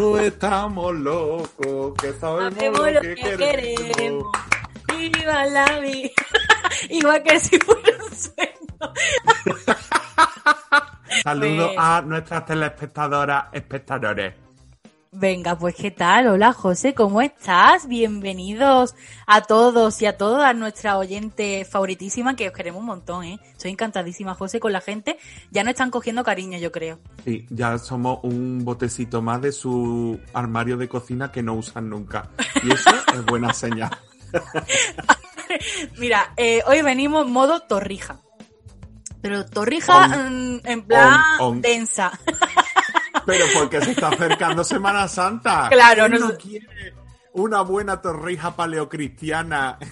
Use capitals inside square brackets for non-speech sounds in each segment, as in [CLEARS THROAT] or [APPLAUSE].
Todos estamos locos, que sabemos Sabemos lo que, queremos. queremos. Viva la vida. [LAUGHS] Igual que si fuera un sueño. [LAUGHS] Saludos Pues- a nuestras telespectadoras, espectadores. Venga, pues qué tal. Hola José, ¿cómo estás? Bienvenidos a todos y a todas nuestra oyente favoritísima, que os queremos un montón, ¿eh? Estoy encantadísima, José, con la gente. Ya no están cogiendo cariño, yo creo. Sí, ya somos un botecito más de su armario de cocina que no usan nunca. Y eso [LAUGHS] es buena señal. Mira, eh, hoy venimos modo torrija. Pero torrija On- mm, en plan on- on. densa. Pero porque se está acercando Semana Santa. Claro, ¿Quién no no quiere una buena torrija paleocristiana. [LAUGHS]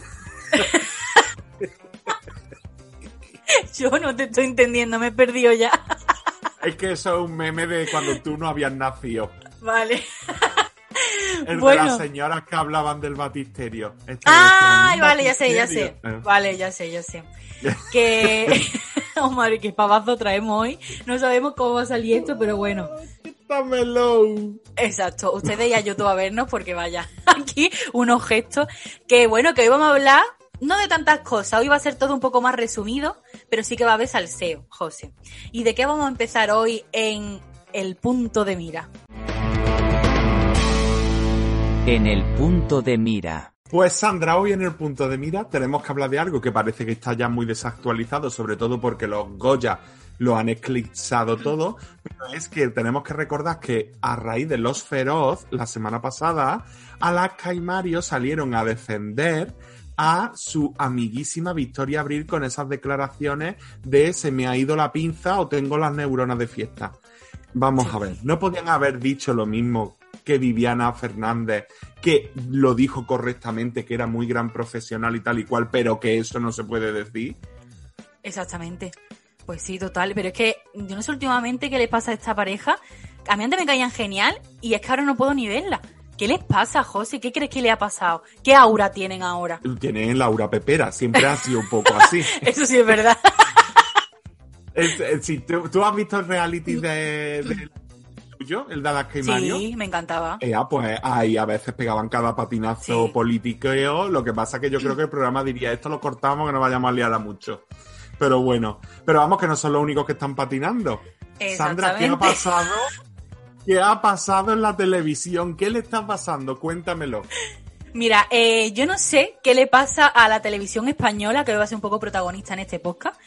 Yo no te estoy entendiendo, me he perdido ya. [LAUGHS] Es que eso es un meme de cuando tú no habías nacido. Vale. [LAUGHS] El de las señoras que hablaban del batisterio. Esto Ay, vale, ya sé, ya sé. Eh. Vale, ya sé, ya sé. Que. Oh, madre, qué pavazo traemos hoy. No sabemos cómo va a salir esto, pero bueno. Quítamelo. Exacto. Ustedes ya YouTube a vernos porque vaya. [LAUGHS] Aquí unos gestos. Que bueno, que hoy vamos a hablar. No de tantas cosas, hoy va a ser todo un poco más resumido, pero sí que va a haber salseo, José. ¿Y de qué vamos a empezar hoy en el punto de mira? En el punto de mira. Pues Sandra, hoy en el punto de mira tenemos que hablar de algo que parece que está ya muy desactualizado, sobre todo porque los Goya lo han eclipsado todo, pero es que tenemos que recordar que a raíz de Los Feroz, la semana pasada, Alaska y Mario salieron a defender a su amiguísima Victoria Abril con esas declaraciones de se me ha ido la pinza o tengo las neuronas de fiesta. Vamos a ver, no podían haber dicho lo mismo que Viviana Fernández, que lo dijo correctamente, que era muy gran profesional y tal y cual, pero que eso no se puede decir. Exactamente. Pues sí, total. Pero es que yo no sé últimamente qué le pasa a esta pareja. A mí antes me caían genial y es que ahora no puedo ni verla. ¿Qué les pasa, José? ¿Qué crees que le ha pasado? ¿Qué aura tienen ahora? Tienen Laura Pepera, siempre ha sido un poco así. [LAUGHS] Eso sí es verdad. [LAUGHS] Es- es- si tú, tú has visto el reality de, de el de Alaska y Mario. Sí, me encantaba. Eh, ah, pues ahí a veces pegaban cada patinazo Sí. politiqueo. Lo que pasa que yo creo que el programa diría esto lo cortamos que no vayamos a liar a mucho. Pero bueno, pero vamos que no son los únicos que están patinando. Sandra, ¿qué ha pasado? ¿Qué ha pasado en la televisión? ¿Qué le está pasando? Cuéntamelo. Mira, eh, yo no sé qué le pasa a la televisión española, que hoy va a ser un poco protagonista en este podcast,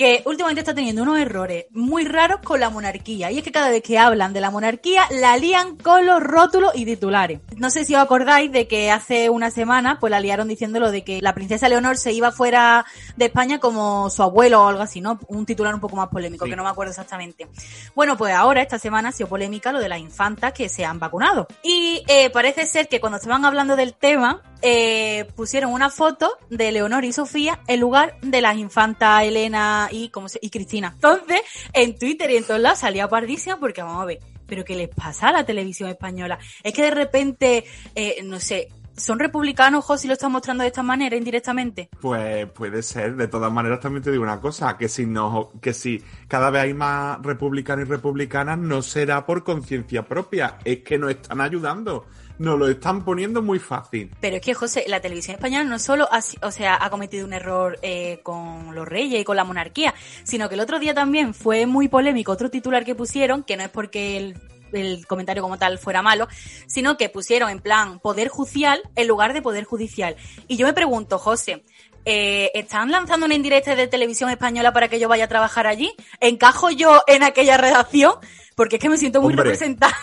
que últimamente está teniendo unos errores muy raros con la monarquía. Y es que cada vez que hablan de la monarquía, la lían con los rótulos y titulares. No sé si os acordáis de que hace una semana, pues la liaron diciéndolo de que la princesa Leonor se iba fuera de España como su abuelo o algo así, ¿no? Un titular un poco más polémico, Sí. que no me acuerdo exactamente. Bueno, pues ahora, esta semana, ha sido polémica lo de las infantas que se han vacunado. Y eh, parece ser que cuando estaban hablando del tema, eh, pusieron una foto de Leonor y Sofía en lugar de las infantas Elena y, ¿cómo y Cristina. Entonces, en Twitter y en todos lados salía pardísima porque vamos a ver, ¿pero qué les pasa a la televisión española? Es que de repente, eh, no sé, ¿son republicanos, José, y lo están mostrando de esta manera indirectamente? Pues puede ser. De todas maneras, también te digo una cosa, que si no, que si cada vez hay más republicanos y republicanas, no será por conciencia propia, es que nos están ayudando. Nos lo están poniendo muy fácil. Pero es que, José, la televisión española no solo ha, o sea, ha cometido un error eh, con los reyes y con la monarquía, sino que el otro día también fue muy polémico otro titular que pusieron, que no es porque el, el comentario como tal fuera malo, sino que pusieron en plan poder judicial en lugar de poder judicial. Y yo me pregunto, José, eh, ¿están lanzando una indirecta de televisión española para que yo vaya a trabajar allí? ¿Encajo yo en aquella redacción? Porque es que me siento muy Hombre. representada.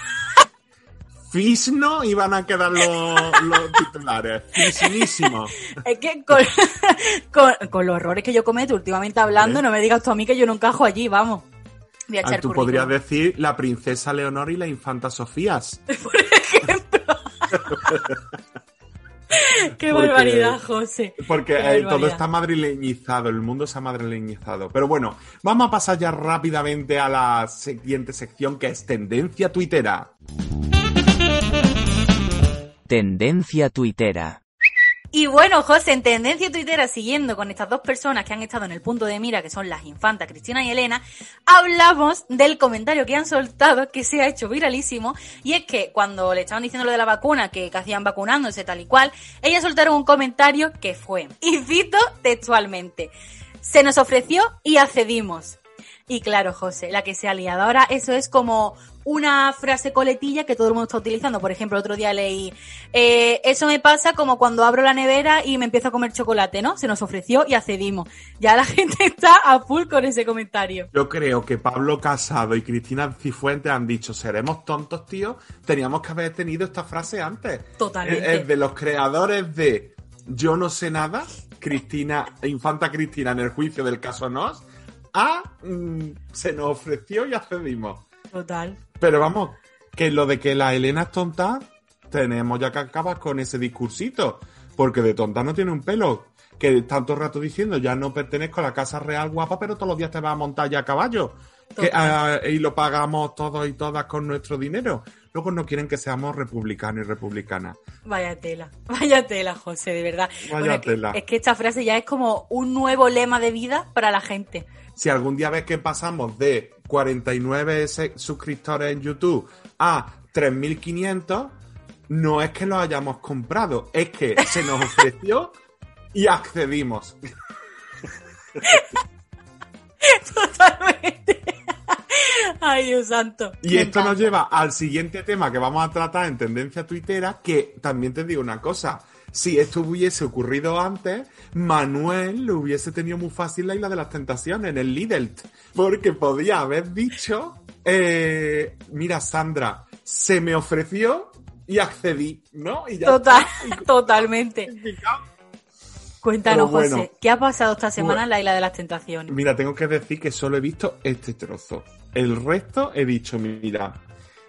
Fisno iban a quedar los, los titulares. Fisnísimo. Es que con, [LAUGHS] con, con los errores que yo cometo últimamente hablando, ¿Eh? no me digas tú a mí que yo no encajo allí, vamos. Voy a echar Tú currículum. podrías decir la princesa Leonor y la infanta Sofías. [LAUGHS] [LAUGHS] Qué porque- barbaridad, José. Porque Qué eh, todo está madrileñizado, el mundo se ha madrileñizado. Pero bueno, vamos a pasar ya rápidamente a la siguiente sección que es tendencia tuitera. Tendencia tuitera. Y bueno, José, en tendencia tuitera, siguiendo con estas dos personas que han estado en el punto de mira, que son las infantas Cristina y Elena, hablamos del comentario que han soltado, que se ha hecho viralísimo, y es que cuando le estaban diciendo lo de la vacuna, que, hacían vacunándose tal y cual, ellas soltaron un comentario que fue, y cito textualmente, se nos ofreció y accedimos. Y claro, José, la que se ha liado. Ahora eso es como una frase coletilla que todo el mundo está utilizando. Por ejemplo, otro día leí, eh, eso me pasa como cuando abro la nevera y me empiezo a comer chocolate, ¿no? Se nos ofreció y accedimos. Ya la [LAUGHS] gente está a full con ese comentario. Yo creo que Pablo Casado y Cristina Cifuentes han dicho, seremos tontos, tío. Teníamos que haber tenido esta frase antes. Totalmente. Es de los creadores de Yo no sé nada, Cristina, Infanta Cristina en el juicio del caso Nos, a mm, se nos ofreció y accedimos. Total. Pero vamos, que lo de que la Elena es tonta, tenemos ya que acabar con ese discursito. Porque de tonta no tiene un pelo. Que tanto rato diciendo, ya no pertenezco a la casa real guapa, pero todos los días te vas a montar ya a caballo. Que, ah, y lo pagamos todos y todas con nuestro dinero. Luego no quieren que seamos republicanos y republicanas. Vaya tela, [LAUGHS] vaya tela, José, de verdad. Vaya Bueno, es que- tela. es que esta frase ya es como un nuevo lema de vida para la gente. Si algún día ves que pasamos de 49 se- suscriptores en YouTube a 3.500, no es que lo hayamos comprado, es que se nos ofreció y accedimos. Totalmente. Ay, Dios santo. Y esto nos lleva al siguiente tema que vamos a tratar en tendencia tuitera, que también te digo una cosa. Si esto hubiese ocurrido antes, Manuel lo hubiese tenido muy fácil la isla de las tentaciones en el Lidl. Porque podía haber dicho, eh, mira Sandra, se me ofreció y accedí, ¿no? Y ya Total, está. [LAUGHS] totalmente. [LAUGHS] Cuéntanos, bueno. José, ¿qué ha pasado esta semana Bueno. en la Isla de las Tentaciones? Mira, tengo que decir que solo he visto este trozo. El resto he dicho, mira,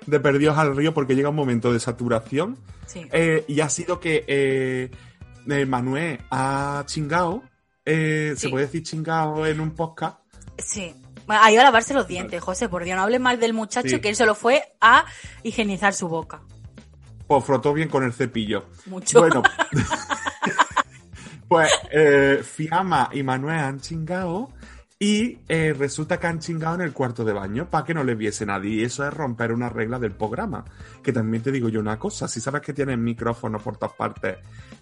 de perdidos al río porque llega un momento de saturación Sí. Eh, y ha sido que eh, eh, Manuel ha chingado, se puede decir chingado en un podcast. Sí. Bueno, ha ido a lavarse los dientes, José, por Dios, no hables mal del muchacho Sí. que él solo fue a higienizar su boca. Pues frotó bien con el cepillo. Mucho. Bueno, [LAUGHS] [LAUGHS] pues Fiamma y Manuel han chingado y eh, resulta que han chingado en el cuarto de baño para que no le viese nadie. Y eso es romper una regla del programa. Que también te digo yo una cosa, si sabes que tienes micrófono por todas partes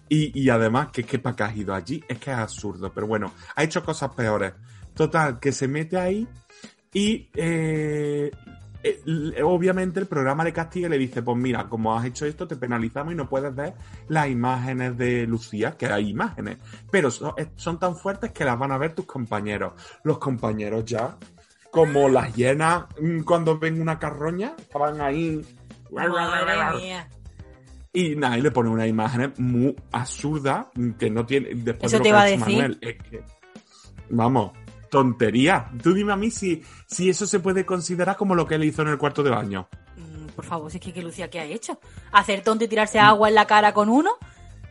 y, y además que es que para qué has ido allí, es que es absurdo. Pero bueno, ha hecho cosas peores. Total, que se mete ahí y eh, obviamente el programa le castiga y le dice, pues mira, como has hecho esto, te penalizamos y no puedes ver las imágenes de Lucía, que hay imágenes, pero son, eh, son tan fuertes que las van a ver tus compañeros. Los compañeros ya, como las hienas mm, cuando ven una carroña, estaban ahí... Y nada, y le pone una imagen muy absurda que no tiene. Después Eso de lo te que iba a decir. Manuel, es que, vamos, tontería. Tú dime a mí si, si eso se puede considerar como lo que él hizo en el cuarto de baño. Mm, Por favor, si es que, que Lucía, ¿qué ha hecho? ¿Hacer tonto y tirarse agua en la cara con uno?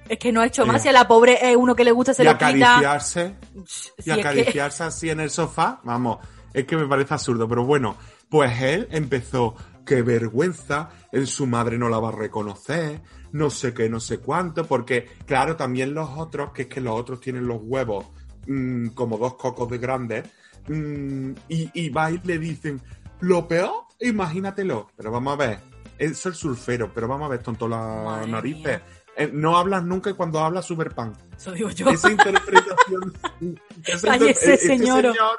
Es que no ha hecho más. Eh. Si a la pobre eh, uno que le gusta se y lo quita. acariciarse, Si y que- acariciarse así en el sofá, vamos, es que me parece absurdo. Pero bueno, pues él empezó, qué vergüenza, él su madre no la va a reconocer, no sé qué, no sé cuánto, porque claro, también los otros, que es que los otros tienen los huevos mm, como dos cocos de grandes, mm, y, y va y le dicen, lo peor, imagínatelo, pero vamos a ver, es surfero, pero vamos a ver, tonto las narices. mía. Eh, no hablas nunca y cuando hablas super pan Eso digo yo. esa interpretación. [LAUGHS] esa Cállese, inter- este señor. señor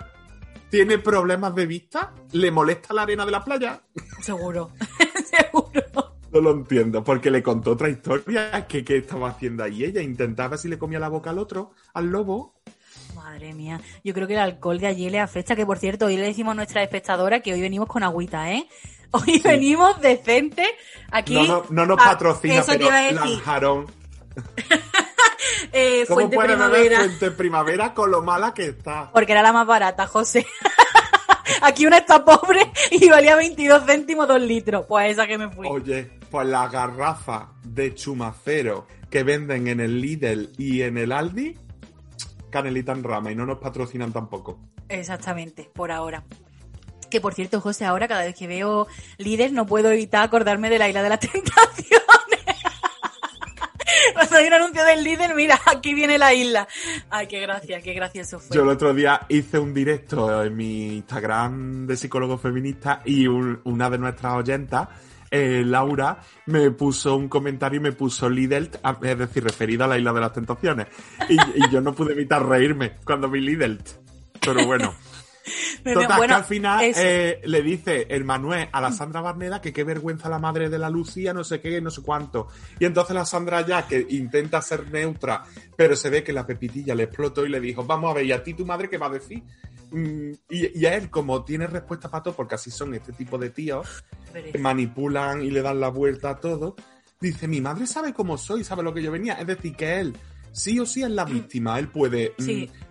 tiene problemas de vista, le molesta la arena de la playa. Seguro. [LAUGHS] [LAUGHS] Seguro. No lo entiendo, porque le contó otra historia que, que estaba haciendo ahí ella. Intentaba si le comía la boca al otro, al lobo. Madre mía. Yo creo que el alcohol de allí le afecta. Que por cierto, hoy le decimos a nuestra espectadora que hoy venimos con agüita, ¿eh? Hoy venimos decentes. Aquí. No, no, no nos patrocina, pero. Lanjarón. [LAUGHS] Eh, ¿Cómo puede beber Primavera. Fuente Primavera con lo mala que está? Porque era la más barata, José. [LAUGHS] Aquí una está pobre y valía 22 céntimos dos litros. Pues esa que me fui. Oye, pues las garrafas de chumacero que venden en el Lidl y en el Aldi, canelita en rama y no nos patrocinan tampoco. Exactamente, por ahora. Que por cierto, José, ahora cada vez que veo líder no puedo evitar acordarme de la isla de las [LAUGHS] tentaciones. Cuando hay un anuncio del líder, mira, aquí viene la isla. Ay, qué gracia, qué gracioso fue. Yo el otro día hice un directo en mi Instagram de psicólogo feminista y un- una de nuestras oyentas, eh, Laura, me puso un comentario y me puso Lidl, es decir, referido a la isla de las tentaciones. Y, y yo no pude evitar reírme cuando vi Lidl. Pero bueno. [LAUGHS] Total, bueno, que al final eh, le dice el Manuel a la Sandra Barneda que qué vergüenza la madre de la Lucía, no sé qué, no sé cuánto. Y entonces la Sandra ya, que intenta ser neutra, pero se ve que la pepitilla le explotó y le dijo, vamos a ver, ¿y a ti tu madre qué va a decir? Mm, y, y a él, como tiene respuesta para todo, porque así son este tipo de tíos, que manipulan y le dan la vuelta a todo, dice, mi madre sabe cómo soy, sabe lo que yo venía. Es decir, que él sí o sí es la víctima, él puede... mm,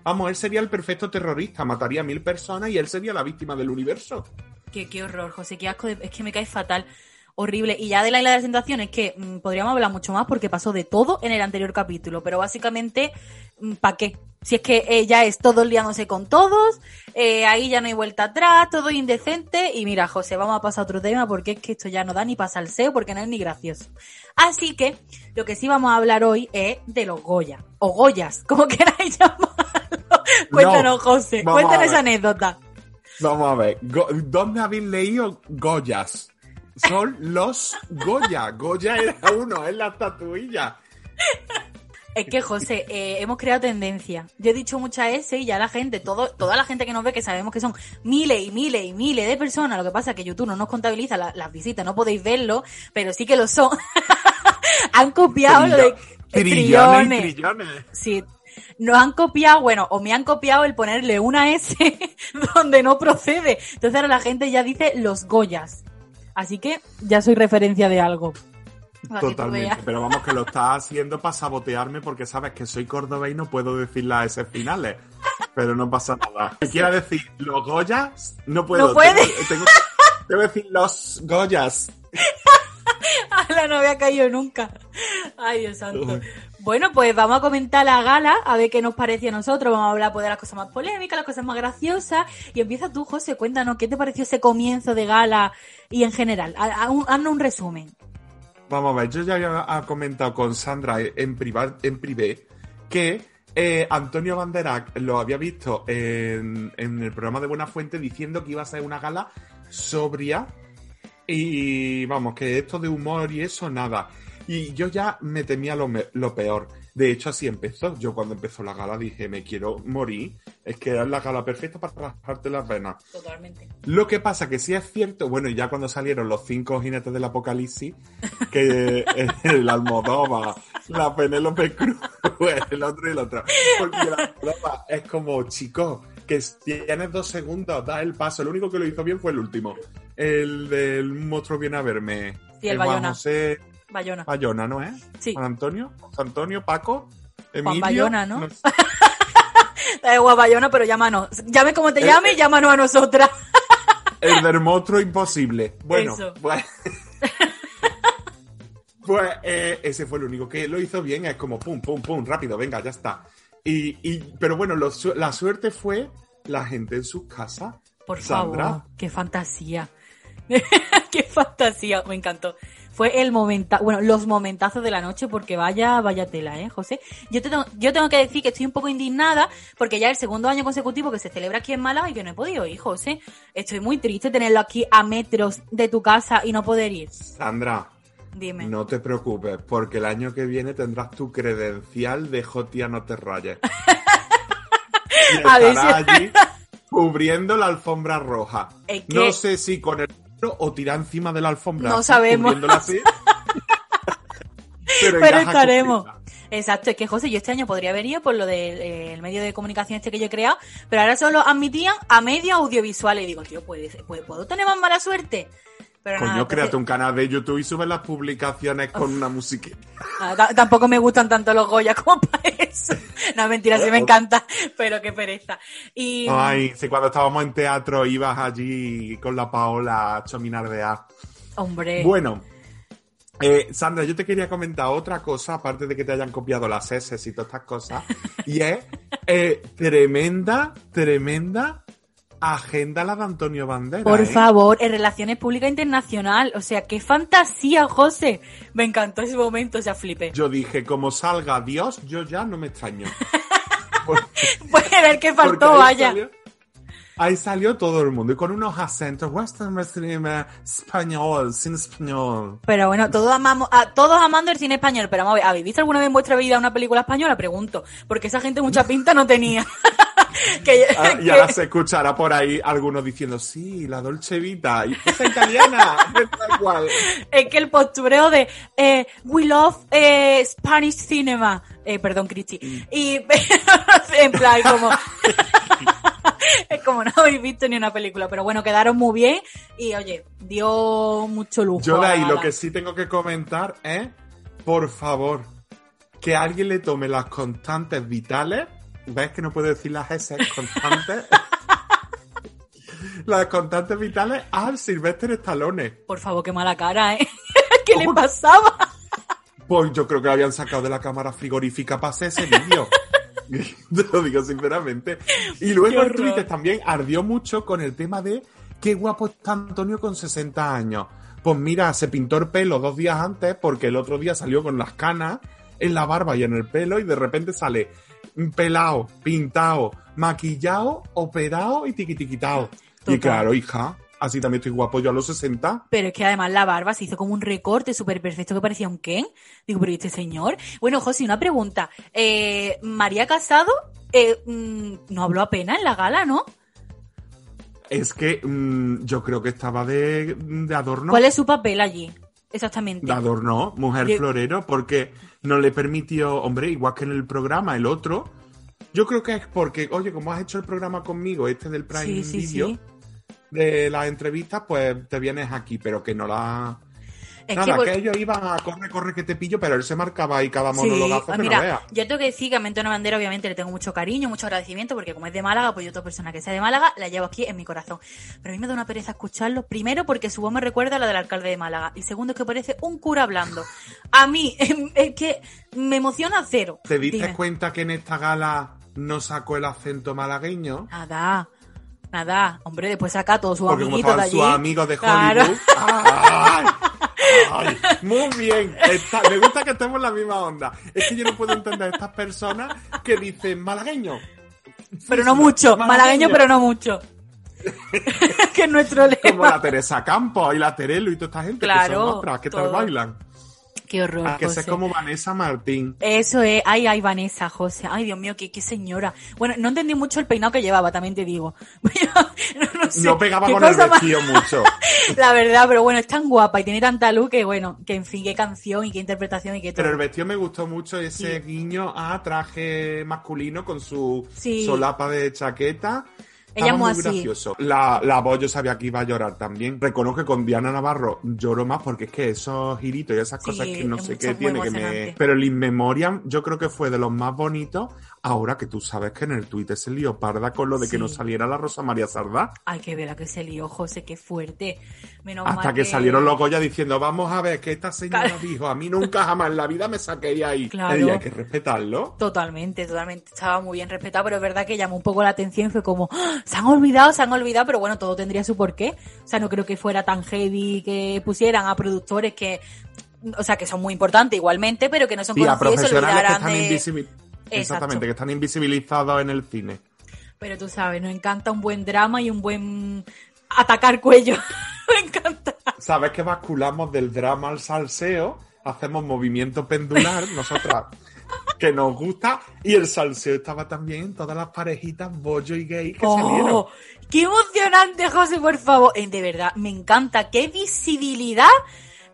vamos, él sería el perfecto terrorista, mataría a mil personas y él sería la víctima del universo. Qué, qué horror, José, qué asco. de- es que me cae fatal. Horrible. Y ya de la isla de las tentaciones, que mm, podríamos hablar mucho más porque pasó de todo en el anterior capítulo. Pero básicamente, ¿para qué? Si es que ella es todo liándose con todos, eh, ahí ya no hay vuelta atrás, todo indecente. Y mira, José, vamos a pasar a otro tema porque es que esto ya no da ni para salseo porque no es ni gracioso. Así que, lo que sí vamos a hablar hoy es de los Goya. O Goyas, como [LAUGHS] queráis llamarlo. Cuéntanos, José. vamos a Cuéntanos esa anécdota. Vamos a ver, ¿dónde habéis leído Goyas? Son los Goya. Goya era uno, es la estatuilla. Es que, José, eh, hemos creado tendencia. Yo he dicho muchas S y ya la gente, todo, toda la gente que nos ve, que sabemos que son miles y miles y miles de personas, lo que pasa es que YouTube no nos contabiliza la- las visitas, no podéis verlo, pero sí que lo son. [LAUGHS] han copiado lo de Trillones trillones. Sí. Nos han copiado, bueno, o me han copiado el ponerle una S [LAUGHS] donde no procede. Entonces ahora la gente ya dice los Goyas. Así que ya soy referencia de algo. Tú Totalmente, pero vamos que lo estás haciendo para sabotearme porque sabes que soy cordobés y no puedo decir las S finales. Pero no pasa nada. Si quiero decir los Goyas, no puedo. No puede. Tengo, tengo- tengo que decir los Goyas. [LAUGHS] [LAUGHS] Ala, no había caído nunca. Ay, Dios santo. Bueno, pues vamos a comentar la gala, a ver qué nos parece a nosotros. Vamos a hablar pues, de las cosas más polémicas, las cosas más graciosas. Y empieza tú, José, cuéntanos, ¿qué te pareció ese comienzo de gala y en general? Haznos un resumen. Vamos a ver, yo ya había comentado con Sandra en, priva- en privé que eh, Antonio Banderac lo había visto en, en el programa de Buena Fuente diciendo que iba a ser una gala sobria y vamos, que esto de humor y eso nada. Y yo ya me temía lo, me- lo peor. De hecho, así empezó. Yo cuando empezó la gala dije, me quiero morir. Es que era la gala perfecta para rasgarte las venas. Totalmente. Lo que pasa que sí es cierto, bueno, ya cuando salieron los cinco jinetes del apocalipsis, [LAUGHS] que el Almodóvar, la Penélope Cruz, el otro y el otro. Porque la Almodóvar es como, chicos, que tienes dos segundos, da el paso. El único que lo hizo bien fue el último. El del monstruo viene a verme. Sí, el Juan Bayona. José Bayona. Bayona, ¿no es? Sí. Juan Antonio, José Antonio, Paco, Emilio. Bayona, ¿no? sé. [LAUGHS] Da igual, Bayona, pero llámanos. Llame como te El- llame, llámanos a nosotras. [LAUGHS] El del monstruo imposible. Bueno, Eso. pues. [LAUGHS] Pues eh, ese fue el único que lo hizo bien, es como pum, pum, pum, rápido, venga, ya está. Y, y- pero bueno, lo la suerte fue la gente en sus casas. Por Sandra. favor, qué fantasía. [LAUGHS] qué fantasía, me encantó. Fue el momento, bueno, los momentazos de la noche, porque vaya, vaya tela, ¿eh, José? Yo, te tengo, yo tengo que decir que estoy un poco indignada, porque ya es el segundo año consecutivo que se celebra aquí en Málaga y que no he podido ir, José. Estoy muy triste tenerlo aquí a metros de tu casa y no poder ir. Sandra, Dime. no te preocupes, porque el año que viene tendrás tu credencial de Jotia No Te Rayes. [LAUGHS] y estarás allí cubriendo la alfombra roja. Es que- No sé si con el o tirar encima de la alfombra. No sabemos. así. [LAUGHS] Pero, Pero estaremos. Exacto, es que José, yo este año podría haber ido por lo del medio de comunicación este que yo he creado, pero ahora solo admitían a medio audiovisual y digo, tío, ¿puede, puede- ¿puedo tener más mala suerte? Pero Coño, nada, créate un canal de YouTube y sube las publicaciones con una musiquita. [LAUGHS] ta- tampoco me gustan tanto los Goya como [LAUGHS] para eso. No, mentira, sí me encanta, pero qué pereza. Y Ay, si cuando estábamos en teatro ibas allí con la Paola a chominardear. hombre, Bueno, eh, Sandra, yo te quería comentar otra cosa, aparte de que te hayan copiado las S y todas estas cosas, [LAUGHS] y es eh, tremenda, tremenda agenda la de Antonio Bandera. Por ¿eh? favor, en Relaciones Públicas Internacional. O sea, qué fantasía, José. Me encantó ese momento, o sea, flipé. Yo dije, como salga Dios, yo ya no me extraño. [LAUGHS] Puede ver qué faltó, ahí vaya. salió- ahí salió todo el mundo y con unos acentos western eh, español, sin español. Pero bueno, todos amamos, a, todos amando el cine español. Pero vamos a ver, ¿habéis visto alguna vez en vuestra vida una película española? Pregunto. Porque esa gente mucha pinta no tenía. [LAUGHS] [LAUGHS] que, Ah, y que- ahora se escuchará por ahí algunos diciendo, sí, la Dolce Vita, y [LAUGHS] es italiana, es tal cual. es que el postureo de eh, We love eh, Spanish cinema. Eh, perdón, Cristi. Y [LAUGHS] en plan, como. es como no habéis visto ni una película. Pero bueno, quedaron muy bien. Y oye, dio mucho lujo. Yo de ahí lo que sí tengo que comentar es, por favor, que alguien le tome las constantes vitales. ¿Ves que no puedo decir las S constantes? [LAUGHS] las constantes vitales al Sylvester Stallone. Por favor, qué mala cara, ¿eh? [LAUGHS] ¿Qué le pasaba? Pues yo creo que lo habían sacado de la cámara frigorífica para hacer ese vídeo. [LAUGHS] Te lo digo sinceramente. Y luego el. Twitter también ardió mucho con el tema de qué guapo está Antonio con 60 años. Pues mira, se pintó el pelo dos días antes porque el otro día salió con las canas en la barba y en el pelo y de repente sale pelado, pintado, maquillado, operado y tiquitiquitado. Y claro, hija, así también estoy guapo yo a los 60. Pero es que además la barba se hizo como un recorte súper perfecto que parecía un Ken. Digo, pero ¿y este señor? Bueno, José, una pregunta. Eh, María Casado eh, mm, no habló apenas en la gala, ¿no? Es que mm, yo creo que estaba de, de adorno. ¿Cuál es su papel allí? Exactamente. De adorno, mujer Yo- florero, porque no le permitió, hombre, igual que en el programa, el otro. Yo creo que es porque, oye, como has hecho el programa conmigo, este del Prime Sí, sí, Video, sí. de las entrevistas, pues te vienes aquí, pero que no la. Es Nada, que ellos iban a corre, corre que te pillo, pero él se marcaba ahí cada Sí, ah, que mira, no yo tengo que decir que a mi Antonio Bandera obviamente le tengo mucho cariño, mucho agradecimiento, porque como es de Málaga, pues yo toda persona que sea de Málaga la llevo aquí en mi corazón. Pero a mí me da una pereza escucharlo, primero porque su voz me recuerda a la del alcalde de Málaga, y segundo es que parece un cura hablando. A mí, [LAUGHS] es que me emociona cero. ¿Te diste Dime. cuenta que en esta gala no sacó el acento malagueño? Nada, nada. Hombre, después saca a todos sus amiguitos de allí. sus amigos de Claro. Hollywood. [LAUGHS] ¡Ay! ¡Ay! Muy bien. Está- me gusta que estemos en la misma onda. Es que yo no puedo entender a estas personas que dicen malagueño. Pero no mucho, malagueño, pero no mucho. [LAUGHS] que es nuestro Como lema. la Teresa Campos y la Terelu y toda esta gente que Claro, son otras, que tal todo. bailan. Qué horror. A que José. sé como Vanessa Martín. Eso es, ay, ay, Vanessa, José, ay, Dios mío, qué, qué señora. Bueno, no entendí mucho el peinado que llevaba, también te digo. [LAUGHS] no, no sé, No pegaba con el más- vestido mucho. [LAUGHS] La verdad, pero bueno, es tan guapa y tiene tanta luz que, bueno, que en fin, qué canción y qué interpretación y qué todo. Pero el vestido me gustó mucho ese Sí. guiño a traje masculino con su Sí. solapa de chaqueta. Ella Estaba muy muy así. gracioso. La, la voz yo sabía que iba a llorar también. Reconozco que con Diana Navarro lloro más porque es que esos giritos y esas Sí, cosas que no sé qué tiene que me... Pero el In Memoriam yo creo que fue de los más bonitos. Ahora que tú sabes que en el Twitter se lió parda con lo de que Sí. no saliera la Rosa María Sardá. Ay, qué vela que se lió, José, qué fuerte. Menos Hasta mal que salieron los Goya diciendo, vamos a ver, que esta señora Claro. dijo, a mí nunca jamás en la vida me saquéis ahí. Claro. Y hay que respetarlo. Totalmente, totalmente. Estaba muy bien respetado, pero es verdad que llamó un poco la atención. Fue como, ¡Ah! se han olvidado, se han olvidado, pero bueno, todo tendría su porqué. O sea, no creo que fuera tan heavy que pusieran a productores que, o sea, que son muy importantes igualmente, pero que no son a conocidos y se que están, de... Exactamente, que están invisibilizados en el cine. Pero tú sabes, nos encanta un buen drama y un buen atacar cuello. [LAUGHS] Me encanta. Sabes que basculamos del drama al salseo, hacemos movimiento pendular, [LAUGHS] nosotras que nos gusta, y el salseo estaba también en todas las parejitas bollo y gay que salieron. Oh, ¡Qué emocionante, José, por favor! Eh, de verdad, me encanta. ¡Qué visibilidad!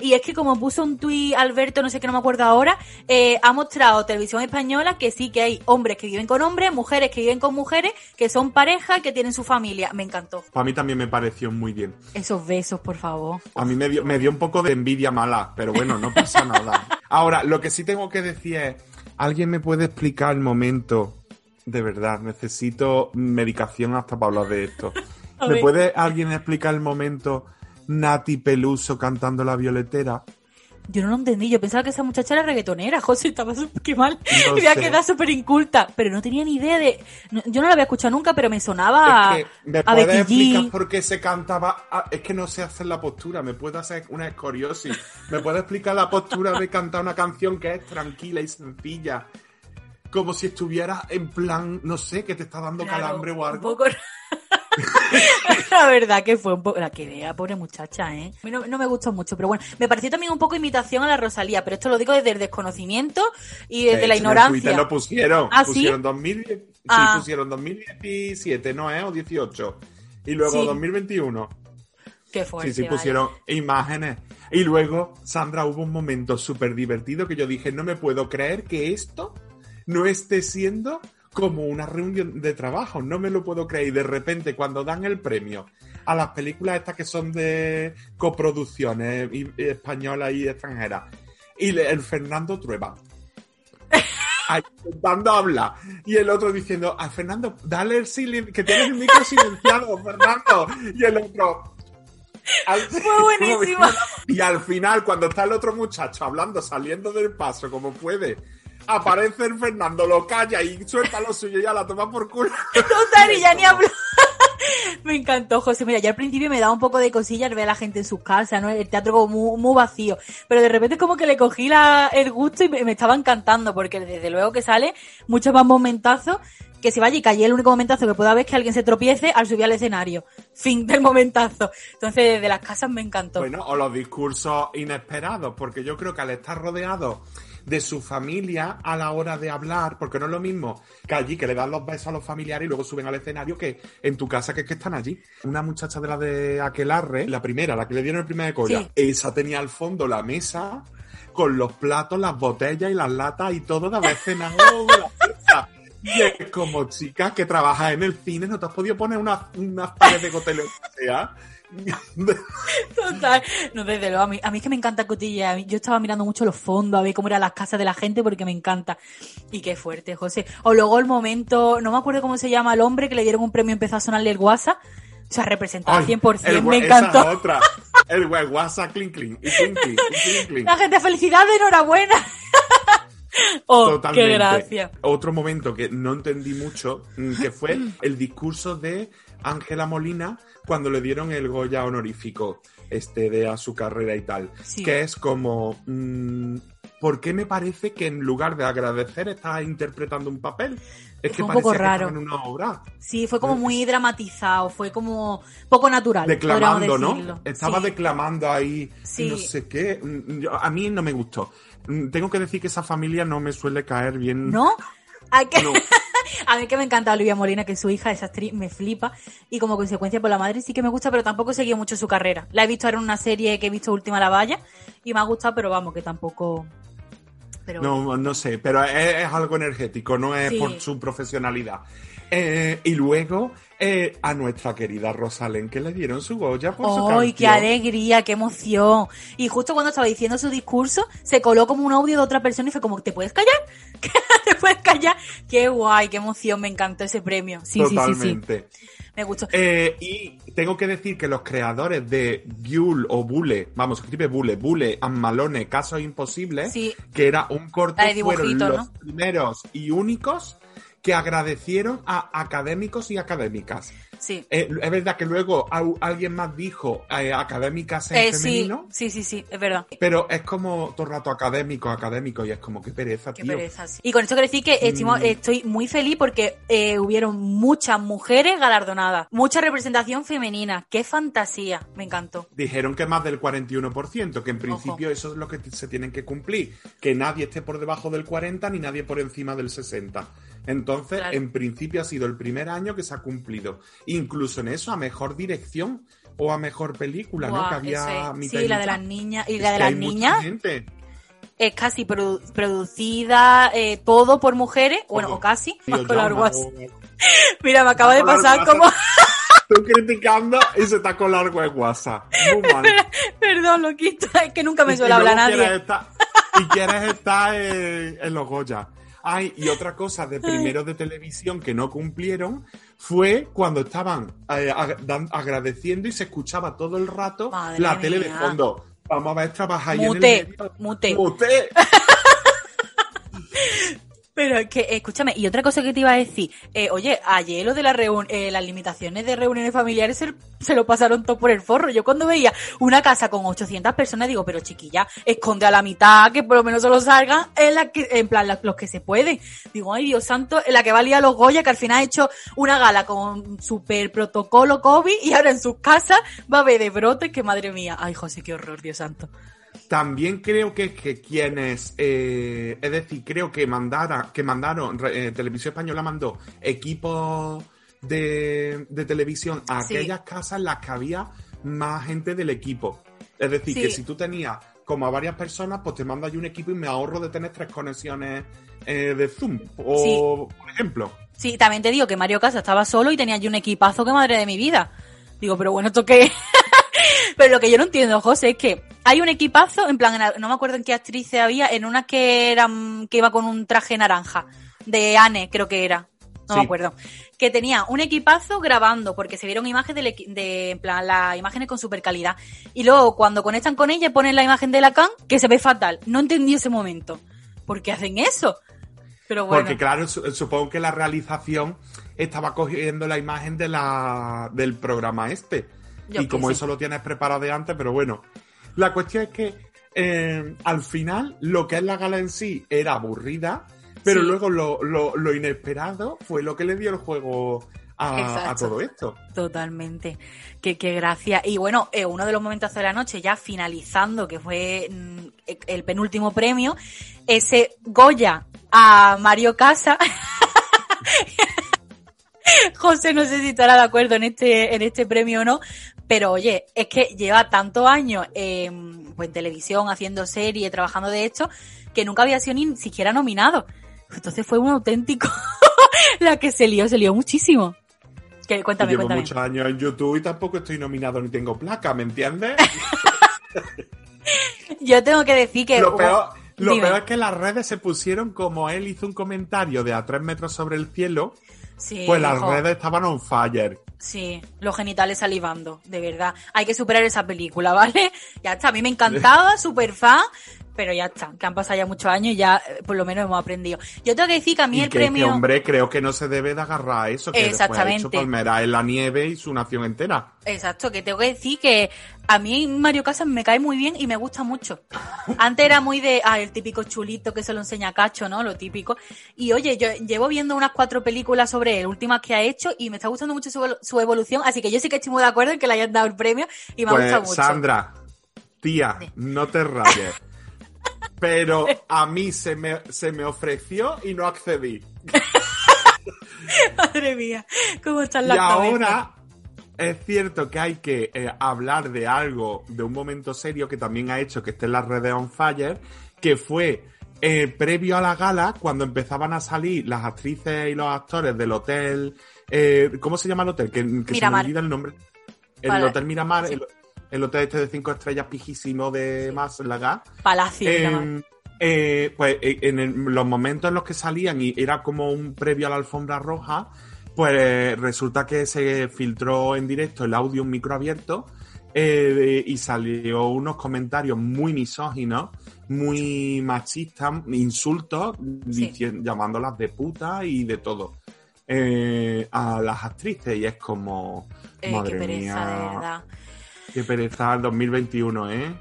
Y es que como puso un tuit Alberto, no sé qué, no me acuerdo ahora, eh, ha mostrado Televisión Española que sí que hay hombres que viven con hombres, mujeres que viven con mujeres, que son pareja, que tienen su familia. Me encantó. A mí también me pareció muy bien. Esos besos, por favor. A mí me dio, me dio un poco de envidia mala, pero bueno, no pasa [LAUGHS] nada. Ahora, lo que sí tengo que decir es, ¿alguien me puede explicar el momento? De verdad, necesito medicación hasta para hablar de esto. [LAUGHS] ¿Me puede alguien explicar el momento Nati Peluso cantando la violetera? Yo no lo entendí, yo pensaba que esa muchacha era reggaetonera, [LAUGHS] José, estaba súper mal, No me había sé. quedado súper inculta, pero no tenía ni idea de... no- yo no la había escuchado nunca, pero me sonaba Es que me a puedes explicar por qué se cantaba. Ah, es que no sé hacer la postura, me puede hacer una escoriosis. ¿Me puede explicar la postura de cantar una canción que es tranquila y sencilla? Como si estuviera en plan, no sé, que te está dando Claro, calambre o un algo. poco- la verdad que fue un poco... La que vea, pobre muchacha, ¿eh? A mí no, no me gustó mucho, pero bueno, me pareció también un poco imitación a la Rosalía, pero esto lo digo desde el desconocimiento y desde De la hecho, en Twitter ignorancia. lo pusieron. ¿Ah, sí? pusieron 2010, sí, Ah. pusieron 2017, ¿no es? O 18. Y luego Sí. 2021. Qué fuerte, Sí, sí, vaya. pusieron imágenes. Y luego, Sandra, hubo un momento súper divertido que yo dije, no me puedo creer que esto no esté siendo como una reunión de trabajo. No me lo puedo creer. Y de repente, cuando dan el premio a las películas estas que son de coproducciones españolas y extranjeras, y el Fernando Trueba. Ahí, intentando hablar. Y el otro diciendo, a Fernando, dale el silencio, que tienes el micro silenciado, [LAUGHS] Fernando. Y el otro. Fue buenísimo. [LAUGHS] Y al final, cuando está el otro muchacho hablando, saliendo del paso como puede, aparece el Fernando, lo calla y suelta lo suyo y ya la toma por culo. [LAUGHS] Total, y ya ni hablo. [LAUGHS] me encantó, José. Mira, ya al principio me daba un poco de cosillas ver a la gente en sus casas, ¿no? El teatro como muy, muy vacío. Pero de repente como que le cogí la, el gusto y me, me estaba encantando, porque desde luego que sale muchos más momentazos que se vaya y calle el único momentazo que pueda ver es que alguien se tropiece al subir al escenario. Fin del momentazo. Entonces, desde las casas me encantó. Bueno, o los discursos inesperados, porque yo creo que al estar rodeado de su familia a la hora de hablar, porque no es lo mismo que allí que le dan los besos a los familiares y luego suben al escenario que en tu casa que es que están allí. Una muchacha de la de Aquelarre, la primera, la que le dieron el primer de colla, Sí. esa tenía al fondo la mesa con los platos, las botellas y las latas y todo de haber cenado la. Y es como chica que trabaja en el cine, no te has podido poner unas, unas paredes de gotelo que sea. Total. No, desde luego, a mí, a mí es que me encanta cotilla. Yo estaba mirando mucho los fondos, a ver cómo eran las casas de la gente, porque me encanta. Y qué fuerte, José. O luego el momento, no me acuerdo cómo se llama el hombre que le dieron un premio y empezó a sonarle el WhatsApp. O sea, representado Ay, 100%, el me esa encantó. otra. El WhatsApp clink clink clink clink clink clink. La gente, felicidad, enhorabuena. [LAUGHS] oh, Totalmente. qué gracia. Otro momento que no entendí mucho, mm, que fue [CLEARS THROAT] el discurso de Ángela Molina cuando le dieron el Goya honorífico este de a su carrera y tal. Sí. Que es como, mm, ¿por qué me parece que en lugar de agradecer estás interpretando un papel? Es Fue que un poco que raro. en una obra. Sí, fue como muy dramatizado, fue como poco natural. declamando, ¿no? Estaba Sí. declamando ahí, Sí. no sé qué. Mm, a mí no me gustó. Mm, Tengo que decir que esa familia no me suele caer bien. ¿No? ¿A, que- No. [LAUGHS] a mí que me encanta Olivia Molina, que es su hija, esa actriz, me flipa. Y como consecuencia por la madre sí que me gusta, pero tampoco he seguido mucho su carrera. La he visto ahora en una serie que he visto Última la Valla y me ha gustado, pero vamos, que tampoco... Pero No, no sé, pero es, es algo energético, no es Sí. por su profesionalidad. Eh, y luego eh, a nuestra querida Rosalén, que le dieron su Goya por su ¡Ay, qué alegría, qué emoción! Y justo cuando estaba diciendo su discurso, se coló como un audio de otra persona y fue como, ¿te puedes callar? [LAUGHS] ¿Te puedes callar? ¡Qué guay, qué emoción! Me encantó ese premio. Sí, sí, sí, sí. Totalmente. Me gustó. Eh, y tengo que decir que los creadores de Buell o Bule, vamos, escribe Bule, Bule and Malone, Casos Imposibles, Sí. que era un corto, fueron los ¿no? primeros y únicos que agradecieron a académicos y académicas. Sí. Eh, es verdad que luego alguien más dijo eh, académicas en Eh, femenino, sí, sí, sí, es verdad. pero es como todo el rato académico, académico, y es como que pereza, Qué tío. pereza, sí. Y con esto quiero decir que estimo- Mm. estoy muy feliz porque hubieron muchas mujeres galardonadas, mucha representación femenina. ¡Qué fantasía! Me encantó. Dijeron que más del 41%, que en principio eso es lo que se tienen que cumplir, que nadie esté por debajo del 40 ni nadie por encima del 60. Entonces, Claro. en principio ha sido el primer año que se ha cumplido. Incluso en eso, a mejor dirección o a mejor película, ¿no? Que había es. mitad Sí, y la de las niñas. Y Es la de que las niñas es casi produ- producida eh, todo por mujeres, bueno, o casi. Tío, Más con la llama, guasa. o- Mira, me acaba de pasar como... [LAUGHS] Tú criticando y se está con largo de WhatsApp. Muy [LAUGHS] mal. Perdón, lo quito. Es que nunca me Y suele hablar nadie. quieres estar- y quieres estar en, en los Goya. Ay, y otra cosa de primeros de televisión que no cumplieron fue cuando estaban eh, ag- agradeciendo y se escuchaba todo el rato Madre la tele de fondo. Vamos a ver, trabajar ahí en el medio. mute. Mute. [LAUGHS] Pero que, escúchame, y otra cosa que te iba a decir, eh, oye, ayer lo de la eh, las limitaciones de reuniones familiares se, se lo pasaron todo por el forro. Yo cuando veía una casa con 800 personas digo, pero chiquilla, esconde a la mitad, que por lo menos solo salgan en, la que, en plan la- los que se pueden. Digo, ay Dios santo, en la que valía los Goya, que al final ha hecho una gala con super protocolo COVID y ahora en sus casas va a haber de brotes, que madre mía. Ay José, qué horror, Dios santo. También creo que, que quienes, eh, es decir, creo que mandara, que mandaron, eh, Televisión Española mandó equipos de, de televisión a Sí. aquellas casas en las que había más gente del equipo. Es decir, Sí. que si tú tenías como a varias personas, pues te mando ahí un equipo y me ahorro de tener tres conexiones eh, de Zoom. O, por ejemplo. Sí, también te digo que Mario Casa estaba solo y tenía allí un equipazo que madre de mi vida. Digo, pero bueno, ¿esto qué? [LAUGHS] pero lo que yo no entiendo, José, es que hay un equipazo, en plan, no me acuerdo en qué actriz había, en una que era, mm, que iba con un traje naranja, de Anne, creo que era. No me acuerdo. Que tenía un equipazo grabando, porque se vieron imágenes equi- de, en plan, las imágenes con super calidad. Y luego, cuando conectan con ella, ponen la imagen de Lacan, que se ve fatal. No entendí ese momento. ¿Por qué hacen eso? Pero bueno. Porque claro, su- supongo que la realización estaba cogiendo la imagen de la, del programa este. Yo y como eso lo tienes preparado de antes, pero bueno. La cuestión es que eh, al final lo que es la gala en sí era aburrida, pero Sí. luego lo, lo- lo inesperado fue lo que le dio el juego a, todo esto. Totalmente. Qué, qué gracia. Y bueno, eh, uno de los momentos de la noche, ya finalizando, que fue mm, el penúltimo premio, ese Goya a Mario Casa. [LAUGHS] José, no sé si estará de acuerdo en este, en este premio o no, pero oye, es que lleva tantos años en, pues, en televisión, haciendo serie, trabajando de esto, que nunca había sido ni siquiera nominado. Entonces fue un auténtico. [LAUGHS] la que se lió, se lió muchísimo. Que, cuéntame, Llevo cuéntame. muchos años en YouTube y tampoco estoy nominado ni tengo placa, ¿me entiendes? [LAUGHS] Yo tengo que decir que. lo peor, lo peor es que las redes se pusieron como él hizo un comentario de a tres metros sobre el cielo, Sí, pues las hijo, redes estaban on fire. Sí, los genitales salivando, de verdad. Hay que superar esa película, [LAUGHS] ¿vale? Ya está, a mí me encantaba, [LAUGHS] super fan, pero ya está, que han pasado ya muchos años y ya eh, por lo menos hemos aprendido. Yo tengo que decir que a mí y el que, premio. que, hombre, creo que no se debe de agarrar a eso, que después ha Exactamente. hecho Palmera en la nieve y su nación entera. Exacto, que tengo que decir que a mí Mario Casas me cae muy bien y me gusta mucho. Antes era muy de, ah, el típico chulito que se lo enseña a Cacho, ¿no? Lo típico. Y oye, yo llevo viendo unas cuatro películas sobre él, últimas que ha hecho, y me está gustando mucho su, evolu- su evolución, así que yo sí que estoy muy de acuerdo en que le hayan dado el premio y me ha gustado Pues mucho. Sandra, tía, no te rayes. Pero a mí se me, se me ofreció y no accedí. [LAUGHS] Madre mía, cómo están Y las cabezas. ahora es cierto que hay que eh, hablar de algo, de un momento serio que también ha hecho que esté en las redes on fire, que fue eh, previo a la gala, cuando empezaban a salir las actrices y los actores del hotel, eh, ¿cómo se llama el hotel? Que, que se me olvida el nombre. El Vale. Hotel Miramar, Sí. el, el hotel este de cinco estrellas pijísimo de más la gas. Palacio. Eh, Miramar. eh, pues eh, en el- los momentos en los que salían y era como un previo a la alfombra roja, pues resulta que se filtró en directo el audio un micro abierto eh, y salió unos comentarios muy misóginos, muy machistas, insultos, Sí. dicien- llamándolas de puta y de todo eh, a las actrices y es como Eh, madre qué pereza, mía, de verdad. Qué pereza el 2021, ¿eh?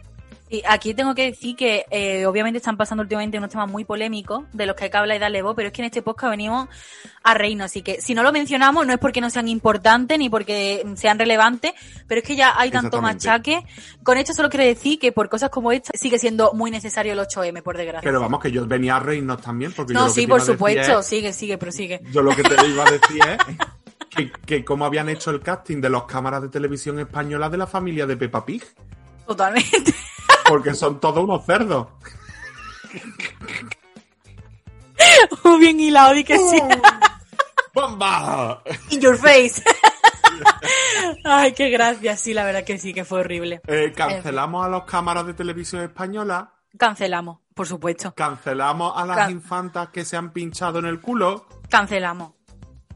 Sí, aquí tengo que decir que eh, obviamente están pasando últimamente unos temas muy polémicos de los que hay que hablar y darle voz, pero es que en este podcast venimos a reírnos, así que si no lo mencionamos no es porque no sean importantes ni porque sean relevantes, pero es que ya hay tanto machaque. Con esto solo quiero decir que por cosas como esta sigue siendo muy necesario el 8M, por desgracia. Pero vamos, que yo venía a reírnos también, porque yo no, lo que sí, iba por a decir supuesto, es- sigue, sigue, prosigue. yo lo que te iba a decir es [LAUGHS] que, que cómo habían hecho el casting de los cámaras de televisión española de la familia de Peppa Pig, Totalmente. [LAUGHS] porque son todos unos cerdos. Muy bien hilado, y que sí. ¡Bomba! In your face. [LAUGHS] Ay, qué gracia, sí, la verdad que sí, que fue horrible. Eh, cancelamos a los cámaras de televisión española, Cancelamos, por supuesto. cancelamos a las Can- infantas que se han pinchado en el culo, Cancelamos.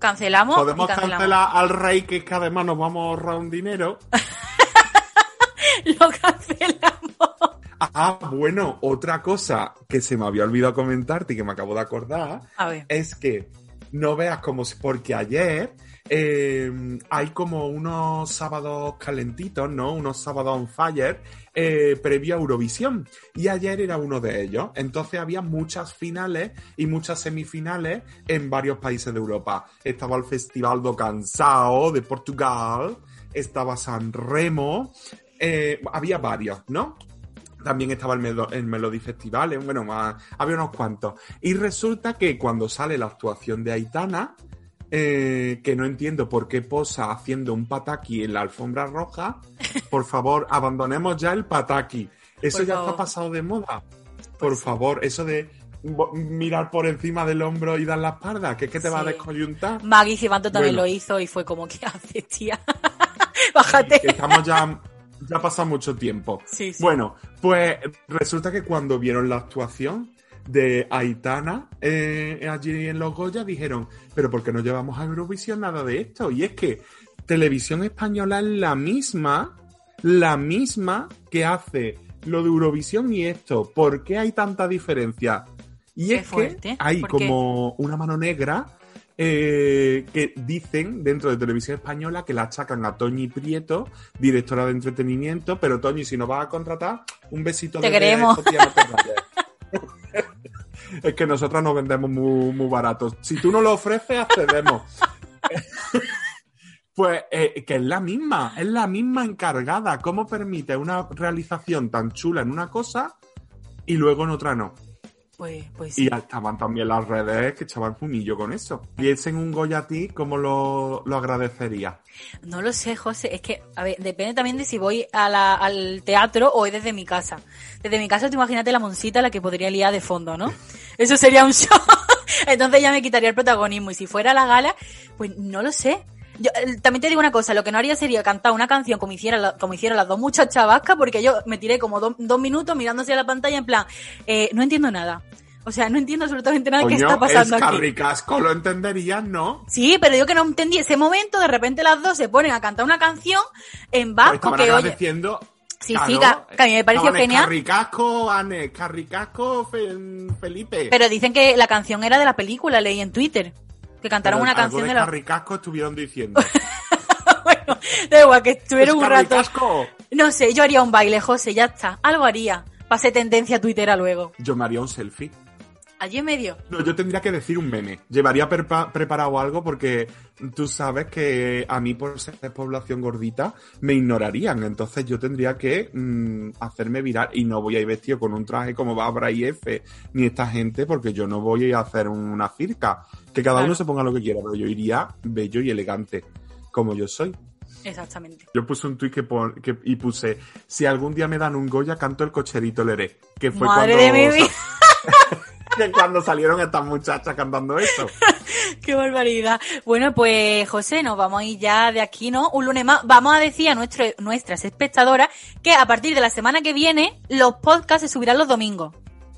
Cancelamos. podemos cancelamos. cancelar al rey que es que además nos vamos a ahorrar un dinero. [LAUGHS] Lo cancelamos. Ah, bueno, otra cosa que se me había olvidado comentarte y que me acabo de acordar A ver. es que no veas como si, porque ayer eh, hay como unos sábados calentitos, ¿no? Unos sábados on fire eh, previo a Eurovisión. Y ayer era uno de ellos. Entonces había muchas finales y muchas semifinales en varios países de Europa. Estaba el Festival do Cansao de Portugal, estaba San Remo, eh, había varios, ¿no? También estaba el, Melo- el Melody Festival, bueno, había unos cuantos. Y resulta que cuando sale la actuación de Aitana, eh, que no entiendo por qué posa haciendo un pataki en la alfombra roja, [LAUGHS] por favor, abandonemos ya el pataki. Eso Por ya favor. está pasado de moda. Por Pues sí. favor, eso de mirar por encima del hombro y dar la espalda, que es que te va a descoyuntar. Maggie Cibanto también Bueno. lo hizo y fue como, ¿qué haces, tía? [LAUGHS] Bájate. que estamos ya, ya pasa mucho tiempo. Bueno, pues resulta que cuando vieron la actuación de Aitana eh, allí en Los Goya dijeron, pero ¿por qué no llevamos a Eurovisión nada de esto? Y es que Televisión Española es la misma, la misma que hace lo de Eurovisión y esto. ¿Por qué hay tanta diferencia? Y Qué es fuerte. que hay como una mano negra eh, que dicen dentro de Televisión Española que la achacan a Toñi Prieto, directora de entretenimiento, pero Toñi, si nos vas a contratar, un besito Te desde queremos. esto, tía, no te rayes. Es que nosotras nos vendemos muy, muy baratos. Si tú no lo ofreces, accedemos. [LAUGHS] Pues eh, que es la misma, es la misma encargada. ¿Cómo permite una realización tan chula en una cosa y luego en otra no? Pues, pues sí. Y estaban también las redes que echaban fumillo con eso. Y ese en un Goya a ti, ¿cómo lo, lo agradecería? No lo sé, José. Es que, a ver, depende también de si voy a la- al teatro o es desde mi casa. Desde mi casa, tú imagínate la moncita la que podría liar de fondo, ¿no? [LAUGHS] Eso sería un show. [LAUGHS] Entonces ya me quitaría el protagonismo. Y si fuera a la gala, pues no lo sé. Yo, eh, también te digo una cosa, lo que no haría sería cantar una canción como hiciera la- como hicieron las dos muchachas vascas, porque yo me tiré como do- dos minutos mirándose a la pantalla en plan, eh, no entiendo nada. O sea, no entiendo absolutamente nada de qué Coño, está pasando es aquí. carricasco, lo entenderías, ¿no? Sí, pero yo que no entendí ese momento, de repente las dos se ponen a cantar una canción en Pues vasco que oye. Sí, sí, que- que a mí me pareció genial. Carricasco, Anne, carricasco, Fe- Felipe. Pero dicen que la canción era de la película, leí en Twitter. Que cantaron Pero una algo canción de la. carricasco estuvieron diciendo. [LAUGHS] bueno, da igual, que estuvieron ¿Es un rato. carricasco? No sé, yo haría un baile, José, ya está. Algo haría. Pase tendencia a Twitter luego. Yo me haría un selfie. Allí en medio. No, yo tendría que decir un meme. Llevaría preparado algo porque tú sabes que a mí por ser población gordita me ignorarían. Entonces yo tendría que mm, hacerme viral y no voy a ir vestido con un traje como Babra y F ni esta gente porque yo no voy a hacer una circa. Que cada Claro. uno se ponga lo que quiera, pero yo iría bello y elegante como yo soy. Exactamente. Yo puse un tuit que, pon- que- y puse, si algún día me dan un Goya, canto el cocherito Leré. Que fue Madre cuando, de mi vida. Que cuando salieron estas muchachas cantando eso. [LAUGHS] Qué barbaridad. Bueno, pues José, nos vamos a ir ya de aquí, ¿no? Un lunes más. Vamos a decir a nuestro, nuestras espectadoras que a partir de la semana que viene los podcasts se subirán los domingos.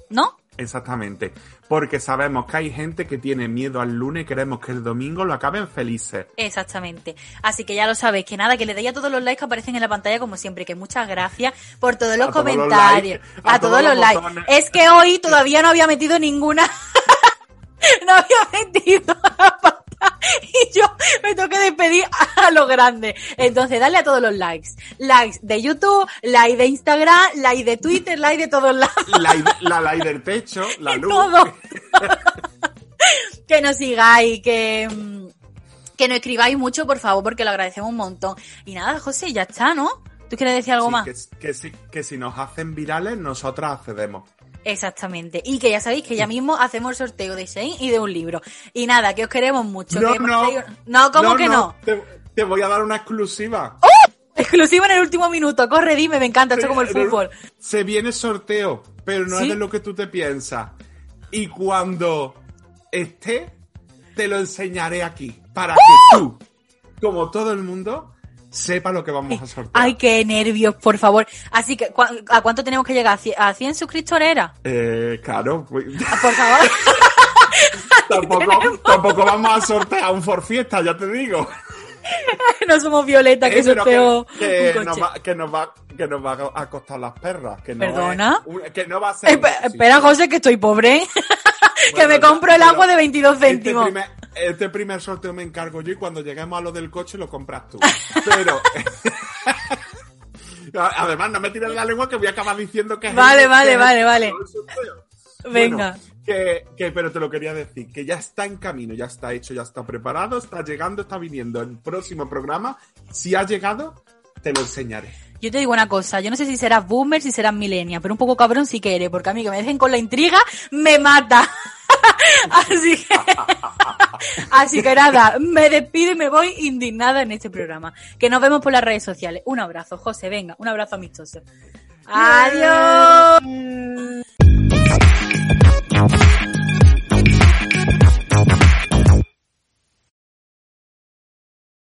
¿No? Exactamente. Porque sabemos que hay gente que tiene miedo al lunes y queremos que el domingo lo acaben felices. Exactamente. Así que ya lo sabéis, que nada, que le deis a todos los likes que aparecen en la pantalla como siempre, que muchas gracias por todos los A todos los comentarios, likes, a, a todos, todos los los likes. Es que hoy todavía no había metido ninguna, [LAUGHS] no había metido [LAUGHS] y yo me tengo que despedir a lo grande. Entonces, dale a todos los likes. Likes de YouTube, like de Instagram, like de Twitter, like de todos lados. [LAUGHS] La, la ley del techo, la luz. todo. [LAUGHS] que nos sigáis, que, que nos escribáis mucho, por favor, porque lo agradecemos un montón. Y nada, José, ya está, ¿no? ¿Tú quieres decir algo Sí, más? que, que si, que si nos hacen virales, nosotras accedemos. Exactamente. Y que ya sabéis que ya mismo hacemos el sorteo de Shane y de un libro. Y nada, que os queremos mucho. No, que no. No, ¿cómo que no? Te, te voy a dar una exclusiva. Exclusivo en el último minuto. Corre, dime, me encanta. Esto es como el fútbol. Se viene sorteo, pero no ¿Sí? es de lo que tú te piensas. Y cuando esté, te lo enseñaré aquí. Para ¡Uh! que tú, como todo el mundo, sepa lo que vamos a sortear. Ay, qué nervios, por favor. Así que, ¿cu- ¿a cuánto tenemos que llegar? ¿A cien- ¿A 100 suscriptores era? Eh, claro, pues, Ah, Por favor. [LAUGHS] [LAUGHS] tampoco, tampoco vamos a sortear un for fiesta, ya te digo. [LAUGHS] no somos Violeta, que Eh, sorteó que, que un nos va, que nos va, que nos va a costar las perras. Que no ¿Perdona? es un- que no va a ser. Sí. espera, José, que estoy pobre. que Bueno, me compro el agua de 22 céntimos. Este primer, este primer sorteo me encargo yo y cuando lleguemos a lo del coche lo compras tú. Pero. [LAUGHS] Además, no me tires la lengua que voy a acabar diciendo que es Vale, vale, que es vale, vale. sorteo. [LAUGHS] Venga. Bueno, que, que, pero te lo quería decir, que ya está en camino, ya está hecho, ya está preparado, está llegando, está viniendo el próximo programa. Si ha llegado, te lo enseñaré. Yo te digo una cosa, yo no sé si serás boomer, si serás millennial, pero un poco cabrón sí que eres, porque a mí que me dejen con la intriga, me mata. [LAUGHS] Así que, [LAUGHS] así que nada, me despido y me voy indignada en este programa. Que nos vemos por las redes sociales. Un abrazo, José, venga, un abrazo amistoso. Adiós.